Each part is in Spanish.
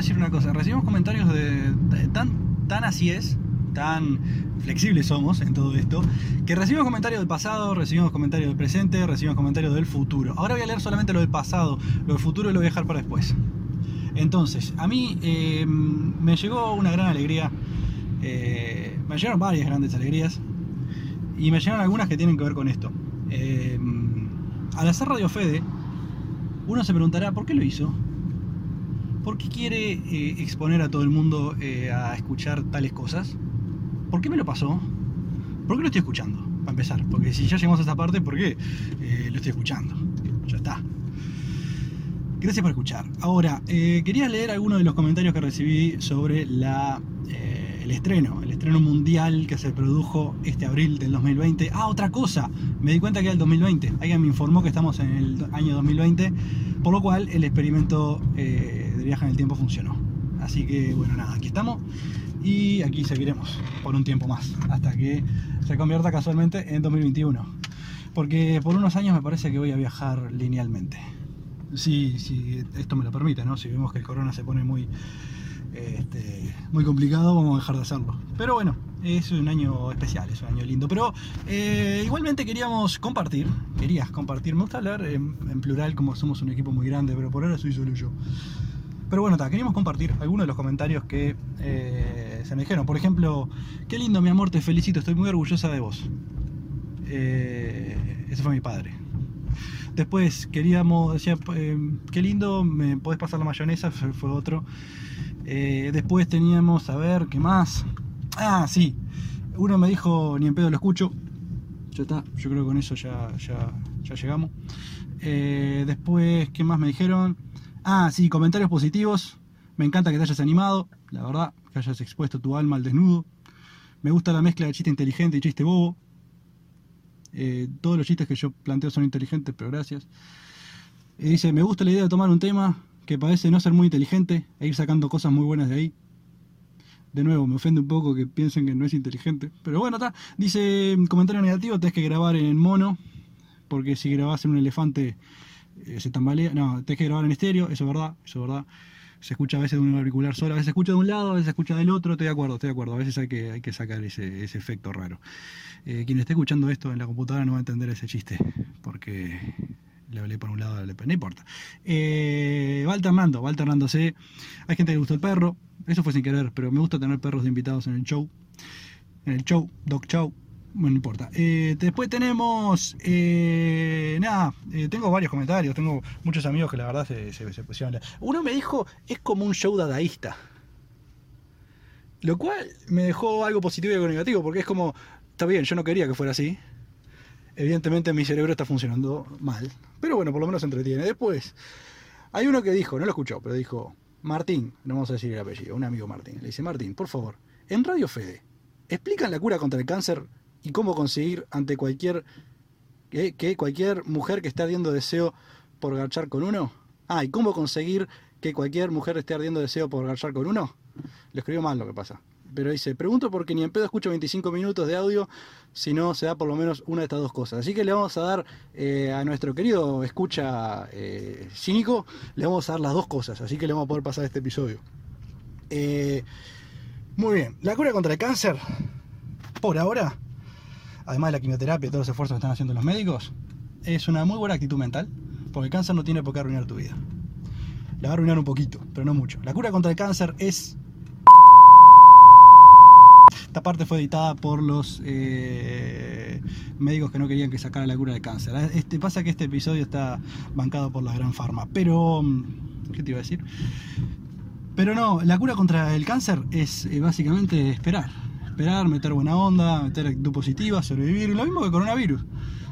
decir una cosa. Recibimos comentarios de, tan, tan así es, tan flexibles somos en todo esto, que recibimos comentarios del pasado, recibimos comentarios del presente, recibimos comentarios del futuro. Ahora voy a leer solamente lo del pasado, lo del futuro lo voy a dejar para después. Entonces, a mí eh, me llegó una gran alegría, eh, me llegaron varias grandes alegrías, y me llegaron algunas que tienen que ver con esto. Eh, al hacer Radio Fede, uno se preguntará, ¿por qué lo hizo? ¿Por qué quiere eh, exponer a todo el mundo eh, a escuchar tales cosas? ¿Por qué me lo pasó? ¿Por qué lo estoy escuchando? Para empezar, porque si ya llegamos a esta parte, ¿por qué eh, lo estoy escuchando? Ya está. Gracias por escuchar. Ahora, quería leer algunos de los comentarios que recibí sobre la, el estreno, el estreno mundial que se produjo este abril del 2020. Ah, otra cosa, me di cuenta que era el 2020. Alguien me informó que estamos en el año 2020, por lo cual el experimento viaje en el tiempo funcionó. Así que, bueno, nada, aquí estamos y aquí seguiremos por un tiempo más, hasta que se convierta casualmente en 2021. Porque por unos años me parece que voy a viajar linealmente. Si, si esto me lo permite, ¿no? Si vemos que el corona se pone muy, este, muy complicado, vamos a dejar de hacerlo. Pero bueno, es un año especial, es un año lindo. Pero eh, igualmente queríamos compartir, querías compartir, me gusta hablar en, en plural como somos un equipo muy grande, pero por ahora soy solo yo. Pero bueno, ta, queríamos compartir algunos de los comentarios que eh, se me dijeron. Por ejemplo, qué lindo mi amor, te felicito, estoy muy orgullosa de vos. Eh, ese fue mi padre. Después queríamos, decía, eh, qué lindo, me podés pasar la mayonesa, fue, otro. Después teníamos, a ver, ¿qué más? Ah, sí. Uno me dijo, ni en pedo lo escucho. Ya está, yo creo que con eso ya, ya, llegamos. Después, ¿qué más me dijeron? Ah, sí, comentarios positivos. Me encanta que te hayas animado, la verdad, que hayas expuesto tu alma al desnudo. Me gusta la mezcla de chiste inteligente y chiste bobo. Eh, todos los chistes que yo planteo son inteligentes, pero gracias. Dice, me gusta la idea de tomar un tema que parece no ser muy inteligente e ir sacando cosas muy buenas de ahí. De nuevo, me ofende un poco que piensen que no es inteligente. Pero bueno, está. Dice, comentario negativo, tenés que grabar en mono, porque si grabás en un elefante se tambalea. No, tenés que grabar en estéreo, eso es verdad, eso es verdad. Se escucha a veces de un auricular solo, a veces se escucha de un lado, a veces se escucha del otro, estoy de acuerdo, estoy de acuerdo. A veces hay que, hay que sacar ese, ese efecto raro. Eh, quien esté escuchando esto en la computadora no va a entender ese chiste, porque le hablé por un lado, le- no importa. Eh, va alternando, va alternándose. Hay gente que le gustó el perro, eso fue sin querer, pero me gusta tener perros de invitados en el show. En el show, Dog Show. Bueno, no importa. Eh, después tenemos. eh, nada, eh, tengo varios comentarios. Tengo muchos amigos que la verdad se, se- pusieron. Uno me dijo: es como un show dadaísta. Lo cual me dejó algo positivo y algo negativo, porque es como. Está bien, yo no quería que fuera así. Evidentemente mi cerebro está funcionando mal. Pero bueno, por lo menos se entretiene. Después, hay uno que dijo, no lo escuchó, pero dijo, Martín, no vamos a decir el apellido, un amigo Martín. Le dice, Martín, por favor, en Radio Fede, ¿explican la cura contra el cáncer y cómo conseguir ante cualquier que, cualquier mujer que esté ardiendo deseo por garchar con uno? Ah, ¿y cómo conseguir que cualquier mujer esté ardiendo deseo por garchar con uno? Lo escribió mal lo que pasa. Pero dice, pregunto porque ni en pedo escucho 25 minutos de audio si no se da por lo menos una de estas dos cosas. Así que le vamos a dar eh, a nuestro querido escucha eh, cínico, le vamos a dar las dos cosas. Así que le vamos a poder pasar este episodio. Eh, muy bien, la cura contra el cáncer, por ahora, además de la quimioterapia y todos los esfuerzos que están haciendo los médicos, es una muy buena actitud mental, porque el cáncer no tiene por qué arruinar tu vida. La va a arruinar un poquito, pero no mucho. La cura contra el cáncer es esta parte fue editada por los eh, médicos que no querían que sacara la cura del cáncer. Este, pasa que este episodio está bancado por la Gran Pharma. Pero, ¿qué te iba a decir? Pero no, la cura contra el cáncer es eh, básicamente esperar. Esperar, meter buena onda, meter actitud positiva, sobrevivir. Lo mismo que coronavirus.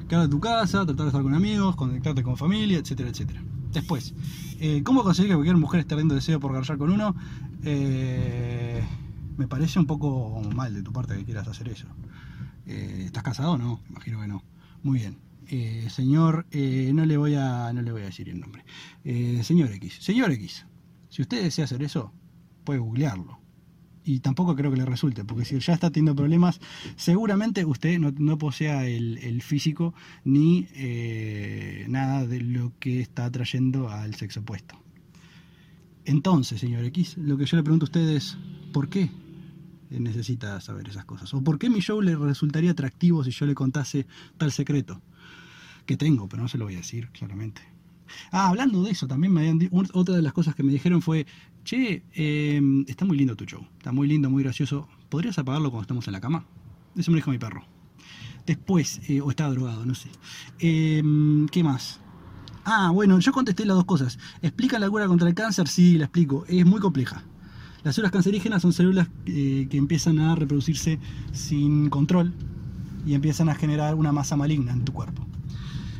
Quedar en tu casa, tratar de estar con amigos, conectarte con familia, etcétera, etcétera. Después, eh, ¿cómo conseguir que cualquier mujer esté riendo deseo por garchar con uno? Eh, me parece un poco mal de tu parte que quieras hacer eso. Eh, ¿Estás casado o no? Imagino que no. Muy bien. Señor, no, le voy a, no le voy a decir el nombre. Señor X. Señor X, si usted desea hacer eso, puede googlearlo. Y tampoco creo que le resulte, porque si ya está teniendo problemas, seguramente usted no, posea el, físico ni eh, nada de lo que está atrayendo al sexo opuesto. Entonces, señor X, lo que yo le pregunto a usted es, ¿por qué necesita saber esas cosas? ¿O por qué mi show le resultaría atractivo si yo le contase tal secreto? Que tengo, pero no se lo voy a decir, claramente. Ah, hablando de eso, también me habían otra de las cosas que me dijeron fue, che, em, está muy lindo tu show, está muy lindo, muy gracioso, ¿podrías apagarlo cuando estamos en la cama? Eso me dijo mi perro. Después, eh, o estaba drogado, no sé. Em, ¿Qué más? Ah, bueno, yo contesté las dos cosas. ¿Explica la cura contra el cáncer? Sí, la explico. Es muy compleja. Las células cancerígenas son células eh, que empiezan a reproducirse sin control y empiezan a generar una masa maligna en tu cuerpo.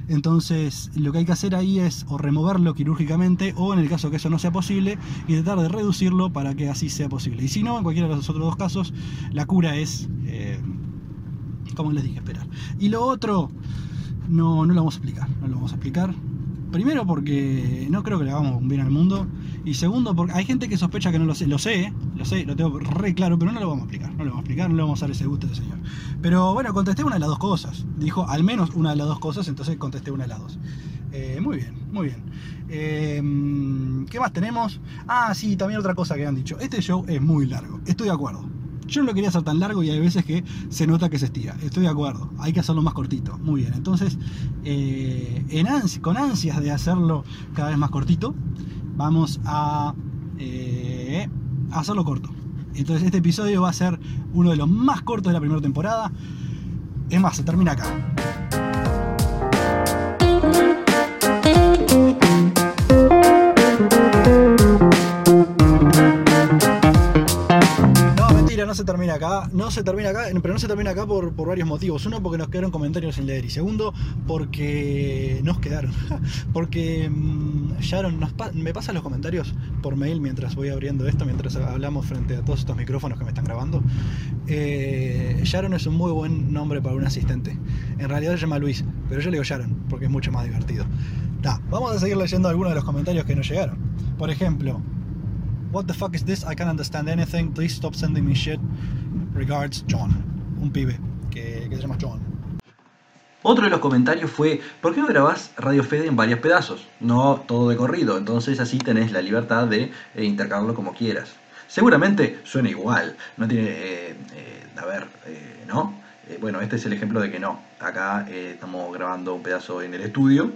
Entonces, lo que hay que hacer ahí es o removerlo quirúrgicamente o, en el caso que eso no sea posible, intentar de reducirlo para que así sea posible. Y si no, en cualquiera de los otros dos casos, la cura es, eh, como les dije, esperar. Y lo otro, no, no lo vamos a explicar. No lo vamos a explicar. Primero porque no creo que le hagamos un bien al mundo. Y segundo porque hay gente que sospecha que no lo sé. Lo sé, lo sé, lo tengo re claro, pero no lo vamos a explicar. No lo vamos a explicar, no le vamos a dar ese gusto a ese señor. Pero bueno, contesté una de las dos cosas. Dijo al menos una de las dos cosas, entonces contesté una de las dos. Eh, muy bien, muy bien. Eh, ¿Qué más tenemos? Ah, sí, también otra cosa que han dicho. Este show es muy largo. Estoy de acuerdo. Yo no lo quería hacer tan largo y hay veces que se nota que se estira. Estoy de acuerdo. Hay que hacerlo más cortito. Muy bien. Entonces, eh, con ansias de hacerlo cada vez más cortito, vamos a eh, hacerlo corto. Entonces, este episodio va a ser uno de los más cortos de la primera temporada. Es más, se termina acá. No se termina acá. No se termina acá, pero no se termina acá por, varios motivos. Uno, porque nos quedaron comentarios sin leer. Y segundo, porque nos quedaron. porque mm, Sharon me pasa los comentarios por mail mientras voy abriendo esto, mientras hablamos frente a todos estos micrófonos que me están grabando. Eh, Sharon es un muy buen nombre para un asistente. En realidad se llama Luis, pero yo le digo Sharon porque es mucho más divertido. vamos a seguir leyendo algunos de los comentarios que nos llegaron. Por ejemplo, What the fuck is this? I can't understand anything. Please stop sending me shit. Regards, John. Un pibe que, se llama John. Otro de los comentarios fue, ¿por qué no grabás Radio Fede en varios pedazos? No todo de corrido, entonces así tenés la libertad de eh, intercalarlo como quieras. Seguramente suena igual, no tiene... Eh, eh, a ver, ¿no? bueno, este es el ejemplo de que no. Acá estamos grabando un pedazo en el estudio,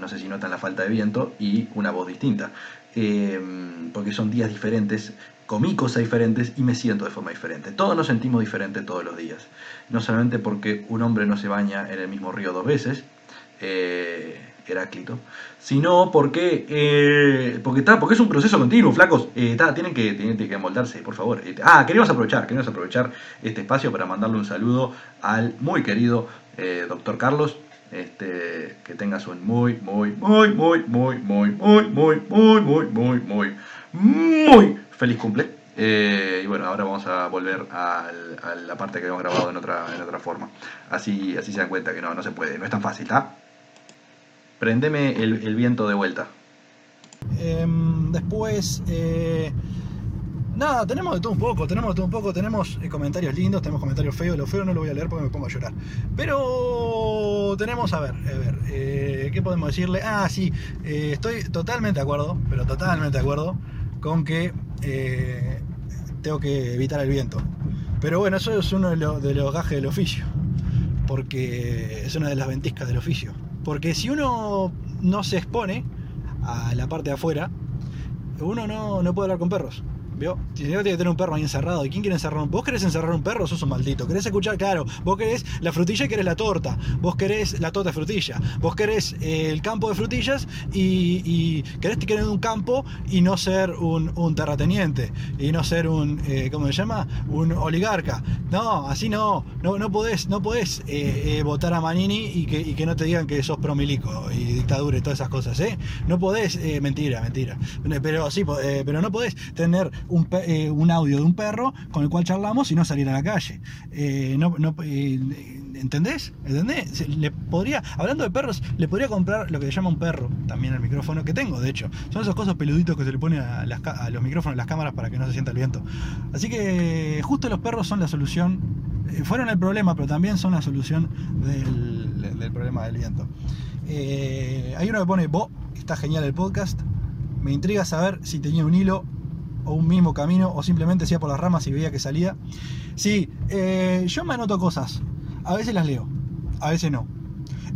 no sé si notan la falta de viento y una voz distinta. Em, porque son días diferentes, comí cosas diferentes y me siento de forma diferente. Todos nos sentimos diferentes todos los días. No solamente porque un hombre no se baña en el mismo río dos veces, eh, Heráclito, sino porque, eh, porque, está, porque es un proceso continuo, flacos. Eh, tienen, que, tienen que amoldarse, por favor. Eh, ah, queremos aprovechar, queremos aprovechar este espacio para mandarle un saludo al muy querido doctor Carlos, este, que tengas un muy, muy, muy, muy, muy, muy, muy, muy, muy, muy, muy, muy, muy feliz cumple. y bueno, ahora vamos a volver a la parte que hemos grabado en otra, en otra forma. Así, así se dan cuenta que no, no se puede, no es tan fácil, ¿está? Prendeme el, viento de vuelta. después, Nada, tenemos de todo un poco, tenemos de todo un poco, tenemos eh, comentarios lindos, tenemos comentarios feos, lo feo no lo voy a leer porque me pongo a llorar. Pero tenemos, a ver, a ver, eh, ¿qué podemos decirle? Ah, sí, eh, estoy totalmente de acuerdo, pero totalmente de acuerdo con que tengo que evitar el viento. Pero bueno, eso es uno de de los gajes del oficio, porque es una de las ventiscas del oficio. Porque si uno no se expone a la parte de afuera, uno no, no puede hablar con perros. ¿Vio? Tiene que tener un perro ahí encerrado. ¿Y quién quiere encerrar un ¿Vos querés encerrar un perro? Sos un maldito. ¿Querés escuchar? Claro. Vos querés la frutilla y querés la torta. Vos querés la torta de frutilla. Vos querés eh, el campo de frutillas y, querés tener un campo y no ser un, terrateniente. Y no ser un, eh, ¿cómo se llama? Un oligarca. No, así no. No, no podés, no podés eh, votar a Manini y que, y que no te digan que sos promilico y dictadura y todas esas cosas, ¿eh? No podés, mentira, mentira. Pero sí, pero no podés tener eh, un, audio de un perro con el cual charlamos y no salir a la calle. Eh, no, eh, ¿Entendés? ¿Entendés? Le podría, hablando de perros, le podría comprar lo que se llama un perro también al micrófono, que tengo de hecho. Son esos cosas peluditos que se le pone a, los micrófonos, las cámaras para que no se sienta el viento. Así que justo los perros son la solución. Fueron el problema, pero también son la solución del, problema del viento. Hay uno que pone, Bo, está genial el podcast. Me intriga saber si tenía un hilo o un mismo camino o simplemente iba por las ramas y veía que salía. Sí, eh, yo me anoto cosas. A veces las leo, a veces no.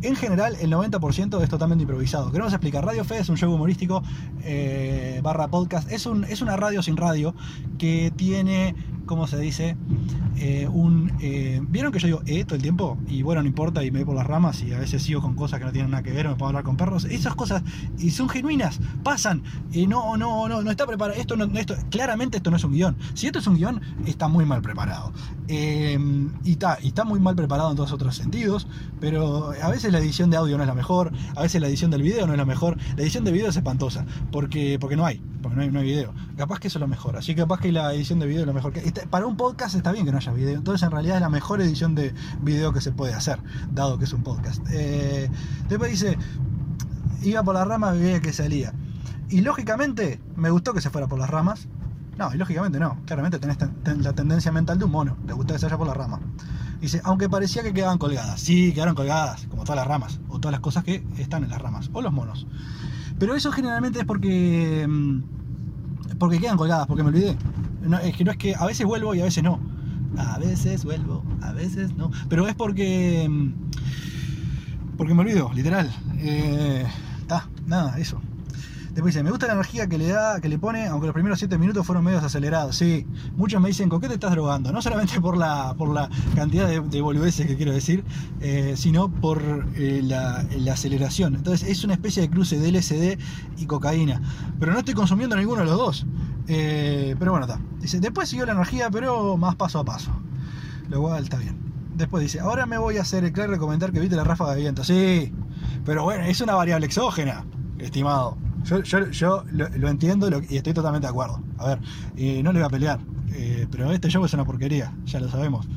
En general, el 90% es totalmente improvisado. Queremos explicar. Radio Fe es un show humorístico eh, barra podcast. Es, un, es una radio sin radio que tiene ¿cómo se dice? Eh, un, eh, ¿Vieron que yo digo eh todo el tiempo? Y bueno, no importa, y me voy por las ramas y a veces sigo con cosas que no tienen nada que ver, me puedo hablar con perros. Esas cosas, y son genuinas, pasan. Y no, no, no, no está preparado. Esto, no, esto, claramente esto no es un guion. Si esto es un guion, está muy mal preparado. Y, está, y está muy mal preparado en todos otros sentidos, pero a veces la edición de audio no es la mejor, a veces la edición del video no es la mejor. La edición de video es espantosa, porque, no hay, porque no hay, video. Capaz que eso es lo mejor, así que capaz que la edición de video es lo mejor. Que, para un podcast está bien que no haya video. Entonces en realidad es la mejor edición de video que se puede hacer, dado que es un podcast. Eh, después dice, iba por las ramas veía que salía. Y lógicamente me gustó que se fuera por las ramas. No, y lógicamente no. Claramente tenés la tendencia mental de un mono. Le gusta que se por las ramas. Dice, aunque parecía que quedaban colgadas. Sí, quedaron colgadas, como todas las ramas. O todas las cosas que están en las ramas. O los monos. Pero eso generalmente es porque... Mm, porque quedan colgadas, porque me olvidé es que no es que a veces vuelvo y a veces no. A veces vuelvo, a veces no. Pero es porque. Mm, porque me olvido, literal. Está, eh, nada, eso. Después dice, me gusta la energía que le da, que le pone, aunque los primeros 7 minutos fueron medios acelerados. Sí, muchos me dicen, ¿con qué te estás drogando? No solamente por la, por la cantidad de, de boludeces que quiero decir, eh, sino por eh, la, aceleración. Entonces es una especie de cruce de LSD y cocaína. Pero no estoy consumiendo ninguno de los dos. Eh, pero bueno, está. Dice, después siguió la energía, pero más paso a paso. Lo cual está bien. Después dice, ahora me voy a hacer el claro recomendar que viste la ráfaga de viento. Sí, pero bueno, es una variable exógena, estimado. Yo, yo, lo, entiendo y estoy totalmente de acuerdo. A ver, no le voy a pelear, eh, pero este show es una porquería, ya lo sabemos.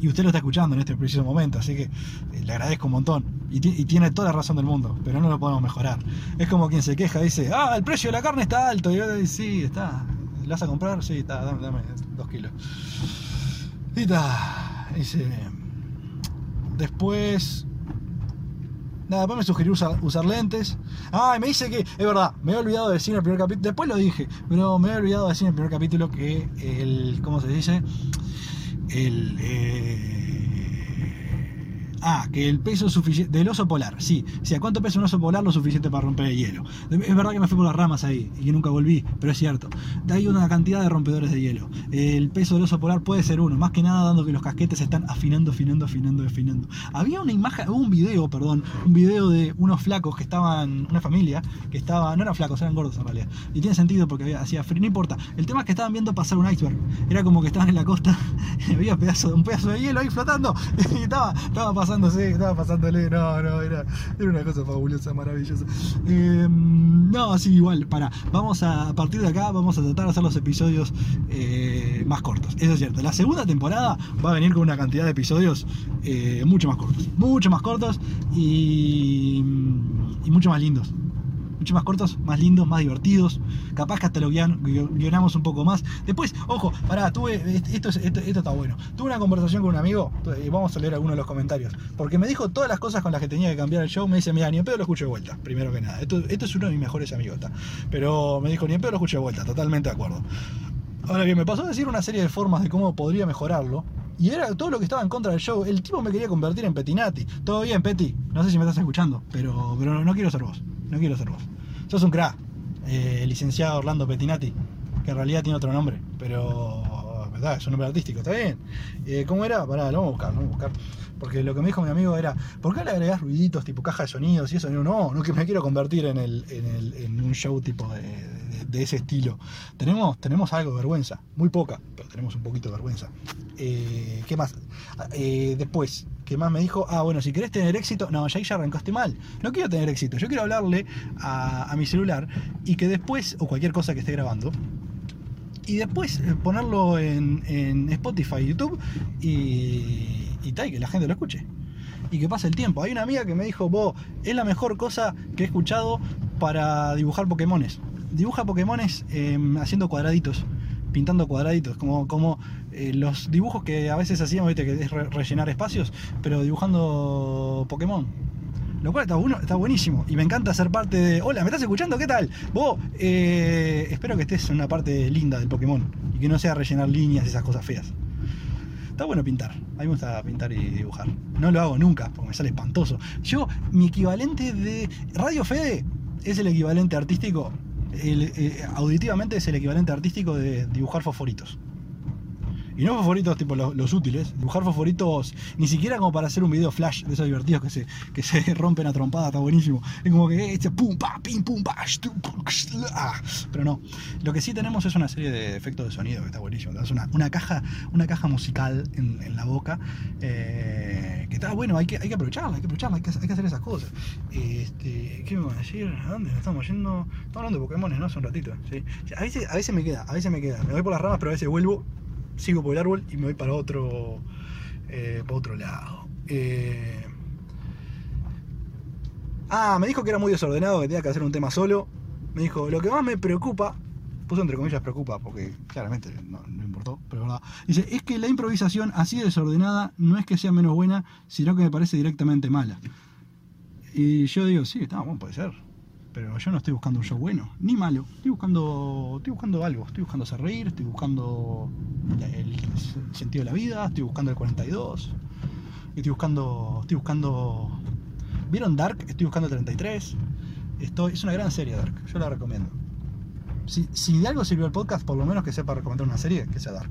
Y usted lo está escuchando en este preciso momento, así que eh, le agradezco un montón. Y, tiene toda la razón del mundo, pero no lo podemos mejorar. Es como quien se queja, dice, ah, el precio de la carne está alto. Y yo digo, sí, está. ¿La vas a comprar? Sí, está, dame, dame dos kilos. Y está. Dice. Después Nada, después me sugirió usar, lentes. Ah, me dice que, es verdad, me he olvidado de decir en el primer capítulo, después lo dije, pero me he olvidado de decir en el primer capítulo que el, ¿cómo se dice? El... Eh, Ah, que el peso suficiente. Del oso polar, sí. Si ¿a cuánto pesa un oso polar? Lo suficiente para romper el hielo. Es verdad que me fui por las ramas ahí y que nunca volví, pero es cierto. Hay una cantidad de rompedores de hielo. El peso del oso polar puede ser uno, más que nada dando que los casquetes están afinando, afinando, afinando, afinando. Había una imagen, un video, perdón, un video de unos flacos que estaban, una familia, que estaba, no eran flacos, eran gordos en realidad. Y tiene sentido porque había, hacía frío, no importa. El tema es que estaban viendo pasar un iceberg. Era como que estaban en la costa había pedazo, un pedazo de hielo ahí flotando y estaba, estaba pasando estaba pasándole, no, no, era, era una cosa fabulosa, maravillosa. Em, no, sí, igual, para, vamos a, a partir de acá, vamos a tratar de hacer los episodios eh, más cortos, eso es cierto. La segunda temporada va a venir con una cantidad de episodios eh, mucho más cortos, mucho más cortos y, y mucho más lindos mucho más cortos, más lindos, más divertidos. Capaz que hasta lo guionamos un poco más. Después, ojo, pará, tuve. Esto, está bueno. Tuve una conversación con un amigo, y vamos a leer algunos de los comentarios. Porque me dijo todas las cosas con las que tenía que cambiar el show. Me dice, mira, ni en pedo lo escucho de vuelta, primero que nada. Esto, es uno de mis mejores amigos, Pero me dijo, ni en pedo lo escucho de vuelta, totalmente de acuerdo. Ahora bien, me pasó a decir una serie de formas de cómo podría mejorarlo. Y era todo lo que estaba en contra del show. El tipo me quería convertir en Petinati. Todo bien, Peti. No sé si me estás escuchando, pero, pero no quiero ser vos no quiero ser vos. Sos un crack, eh, licenciado Orlando Petinati, que en realidad tiene otro nombre, pero es un nombre artístico, está bien. Eh, ¿Cómo era? Pará, lo vamos a buscar, lo vamos a buscar. Porque lo que me dijo mi amigo era, ¿por qué le agregás ruiditos tipo caja de sonidos y eso? no, no, que me quiero convertir en, el, en, el, en un show tipo de, ese estilo. Tenemos, tenemos algo de vergüenza, muy poca, pero tenemos un poquito de vergüenza. Eh, ¿Qué más? después, ¿Qué más me dijo? Ah, bueno, si querés tener éxito, no, ya ahí ya arrancaste mal. No quiero tener éxito, yo quiero hablarle a, mi celular y que después, o cualquier cosa que esté grabando, y después eh, ponerlo en, Spotify, YouTube y, y tal, que la gente lo escuche. y que pase el tiempo. Hay una amiga que me dijo, vos, es la mejor cosa que he escuchado para dibujar Pokémones. Dibuja Pokémones em, haciendo cuadraditos, pintando cuadraditos, como, como eh, los dibujos que a veces hacíamos, ¿viste? que es re- rellenar espacios, pero dibujando Pokémon. Lo cual está, bueno, está buenísimo. Y me encanta ser parte de. Hola, ¿me estás escuchando? ¿Qué tal? Vos, eh, espero que estés en una parte linda del Pokémon. Y que no sea rellenar líneas y esas cosas feas. Está bueno pintar. A mí me gusta pintar y dibujar. No lo hago nunca, porque me sale espantoso. Yo, mi equivalente de. Radio Fede es el equivalente artístico. eh, auditivamente es el equivalente artístico de dibujar fosforitos. Y no fosforitos tipo los, los útiles, dibujar fosforitos ni siquiera como para hacer un video flash de esos divertidos que se, que se rompen a trompada, está buenísimo. Es como que este pum pa, pim pum pa, shtu, pum, ah. pero no. Lo que sí tenemos es una serie de efectos de sonido que está buenísimo. Es una, una caja, una caja musical en, en la boca eh, que está bueno, hay que, hay que aprovecharla, hay que aprovecharla, hay que, hay que hacer esas cosas. Este, ¿Qué me van a decir? ¿A dónde estamos yendo? Estamos hablando de Pokémon, ¿no? Hace un ratito. ¿sí? A, veces, a veces me queda, a veces me queda. Me voy por las ramas, pero a veces vuelvo sigo por el árbol y me voy para otro eh, para otro lado. Eh, Ah, me dijo que era muy desordenado, que tenía que hacer un tema solo. Me dijo, lo que más me preocupa, puso entre comillas preocupa, porque claramente no, no importó, pero es verdad. Dice, es que la improvisación así de desordenada no es que sea menos buena, sino que me parece directamente mala. Y yo digo, sí, está bueno, puede ser. Pero yo no estoy buscando un show bueno, ni malo. Estoy buscando, estoy buscando algo. Estoy buscando hacer reír, estoy buscando el, sentido de la vida, estoy buscando el 42. Estoy buscando, estoy buscando... ¿Vieron Dark? Estoy buscando el 33. Estoy, es una gran serie Dark, yo la recomiendo. Si, si de algo sirvió el podcast, por lo menos que sepa recomendar una serie, que sea Dark.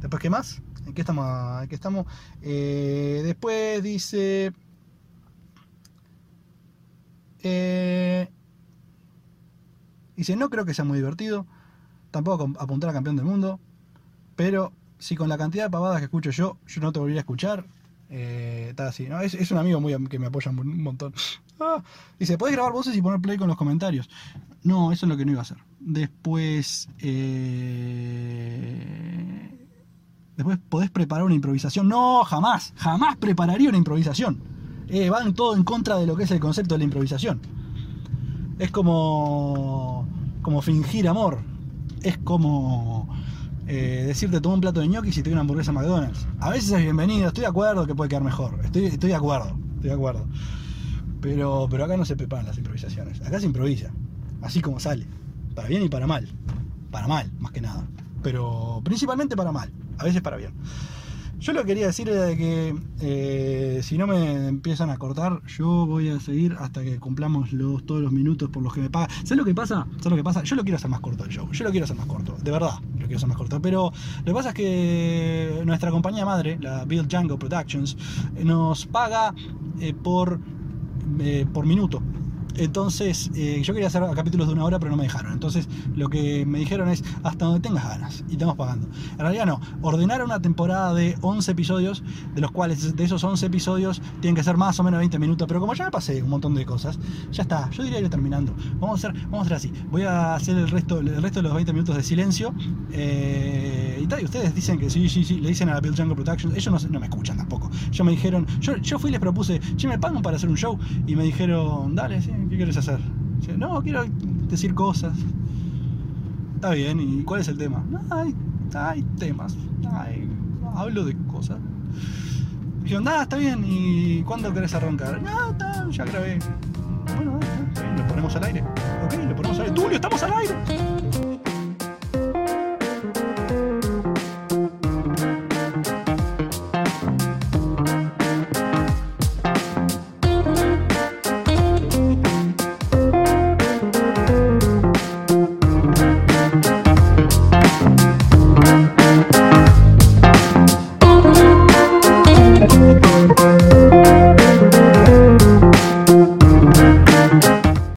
Después, ¿qué más? ¿En qué estamos? ¿En qué estamos? Eh, después dice... Eh, dice, no creo que sea muy divertido, tampoco apuntar a campeón del mundo, pero si con la cantidad de pavadas que escucho yo, yo no te volvería a escuchar, eh, está así, ¿no? Es, un amigo muy que me apoya un un montón. Ah, dice, ¿podés grabar voces y poner play con los comentarios? No, eso es lo que no iba a hacer. Después... eh, Después podés preparar una improvisación. No, jamás, jamás prepararía una improvisación. Eh, van todo en contra de lo que es el concepto de la improvisación. Es como, como fingir amor. Es como eh, decirte toma un plato de ñoquis y te una hamburguesa McDonald's. A veces es bienvenido, estoy de acuerdo que puede quedar mejor. Estoy, estoy de acuerdo, estoy de acuerdo. Pero, pero acá no se preparan las improvisaciones. Acá se improvisa. Así como sale. Para bien y para mal. Para mal, más que nada. Pero principalmente para mal. A veces para bien. Yo lo que quería decir era de que eh, si no me empiezan a cortar, yo voy a seguir hasta que cumplamos los, todos los minutos por los que me pagan. ¿Sabes lo que pasa? ¿Sabes lo que pasa? Yo lo quiero hacer más corto el show. Yo lo quiero hacer más corto. De verdad, lo quiero hacer más corto. Pero lo que pasa es que nuestra compañía madre, la Bill Django Productions, nos paga eh, por, eh, por minuto. Entonces, eh, yo quería hacer capítulos de una hora, pero no me dejaron. Entonces, lo que me dijeron es hasta donde tengas ganas. Y estamos pagando. En realidad no. Ordenaron una temporada de 11 episodios, de los cuales de esos 11 episodios tienen que ser más o menos 20 minutos. Pero como ya me pasé un montón de cosas, ya está. Yo diría ir terminando. Vamos a hacer, vamos a hacer así. Voy a hacer el resto, el resto de los 20 minutos de silencio. Eh, y tal, ustedes dicen que sí, sí, sí. Le dicen a la Bill Jungle Productions. Ellos no, no me escuchan tampoco. Yo me dijeron, yo, yo fui y les propuse, che, me pagan para hacer un show. Y me dijeron, dale, sí, ¿qué quieres hacer? No, quiero decir cosas. Está bien, ¿y cuál es el tema? No, hay, hay temas. Hablo de cosas. Dijeron, nada, está bien, ¿y cuándo querés arrancar? No, ya grabé. Bueno, está bien, lo ponemos al aire. Ok, lo ponemos al aire. Tulio, estamos al aire.